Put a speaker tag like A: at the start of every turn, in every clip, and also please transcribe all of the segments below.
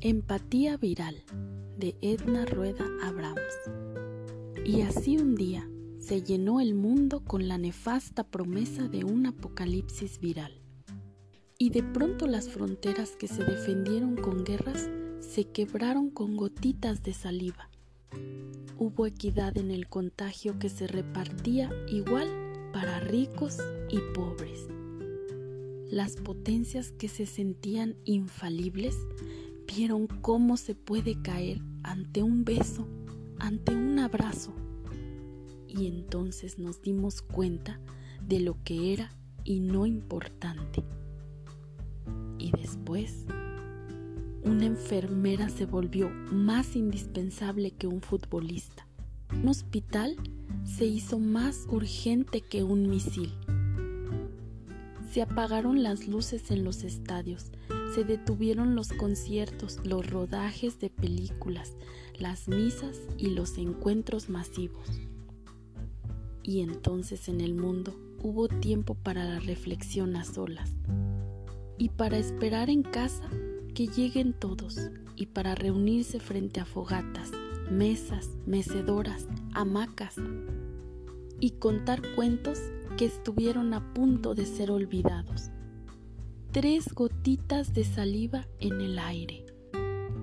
A: Empatía viral de Edna Rueda Abrams. Y así un día se llenó el mundo con la nefasta promesa de un apocalipsis viral. Y de pronto las fronteras que se defendieron con guerras se quebraron con gotitas de saliva. Hubo equidad en el contagio que se repartía igual para ricos y pobres. Las potencias que se sentían infalibles vieron cómo se puede caer ante un beso, ante un abrazo. Y entonces nos dimos cuenta de lo que era y no importante. Y después, una enfermera se volvió más indispensable que un futbolista. Un hospital se hizo más urgente que un misil. Se apagaron las luces en los estadios, se detuvieron los conciertos, los rodajes de películas, las misas y los encuentros masivos. Y entonces en el mundo hubo tiempo para la reflexión a solas y para esperar en casa que lleguen todos y para reunirse frente a fogatas, mesas, mecedoras, hamacas y contar cuentos que estuvieron a punto de ser olvidados. Tres gotitas de saliva en el aire.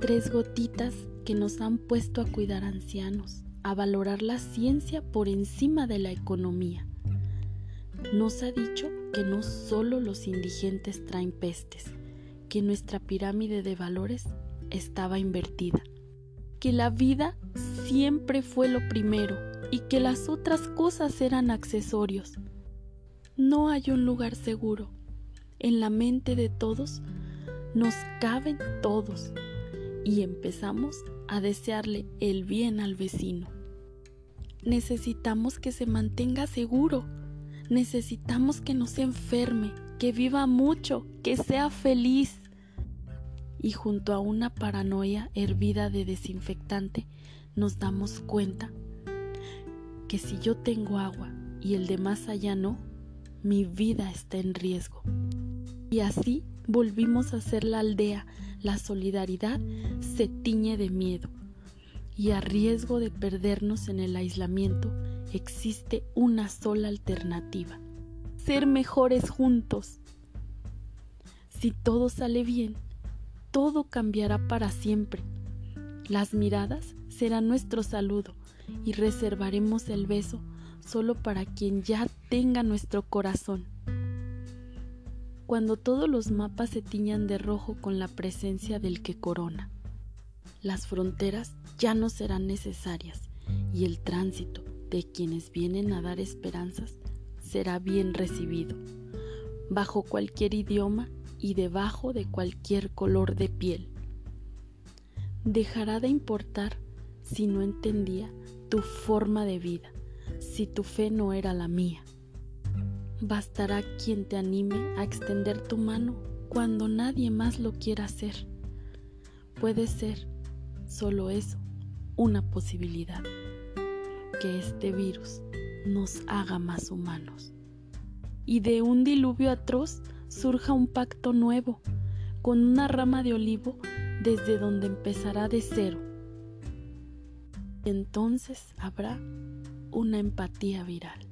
A: Tres gotitas que nos han puesto a cuidar ancianos, a valorar la ciencia por encima de la economía. Nos ha dicho que no solo los indigentes traen pestes, que nuestra pirámide de valores estaba invertida, que la vida siempre fue lo primero y que las otras cosas eran accesorios. No hay un lugar seguro. En la mente de todos nos caben todos y empezamos a desearle el bien al vecino. Necesitamos que se mantenga seguro. Necesitamos que no se enferme, que viva mucho, que sea feliz. Y junto a una paranoia hervida de desinfectante, nos damos cuenta que si yo tengo agua y el de más allá no, mi vida está en riesgo. Y así volvimos a ser la aldea, la solidaridad se tiñe de miedo. Y a riesgo de perdernos en el aislamiento, existe una sola alternativa, ser mejores juntos. Si todo sale bien, todo cambiará para siempre. Las miradas serán nuestro saludo y reservaremos el beso solo para quien ya tenga nuestro corazón. Cuando todos los mapas se tiñan de rojo con la presencia del que corona, las fronteras ya no serán necesarias y el tránsito de quienes vienen a dar esperanzas será bien recibido, bajo cualquier idioma y debajo de cualquier color de piel. Dejará de importar si no entendía tu forma de vida si tu fe no era la mía. Bastará quien te anime a extender tu mano cuando nadie más lo quiera hacer. Puede ser solo eso, una posibilidad, que este virus nos haga más humanos. Y de un diluvio atroz surja un pacto nuevo, con una rama de olivo desde donde empezará de cero. entonces habrá una empatía viral.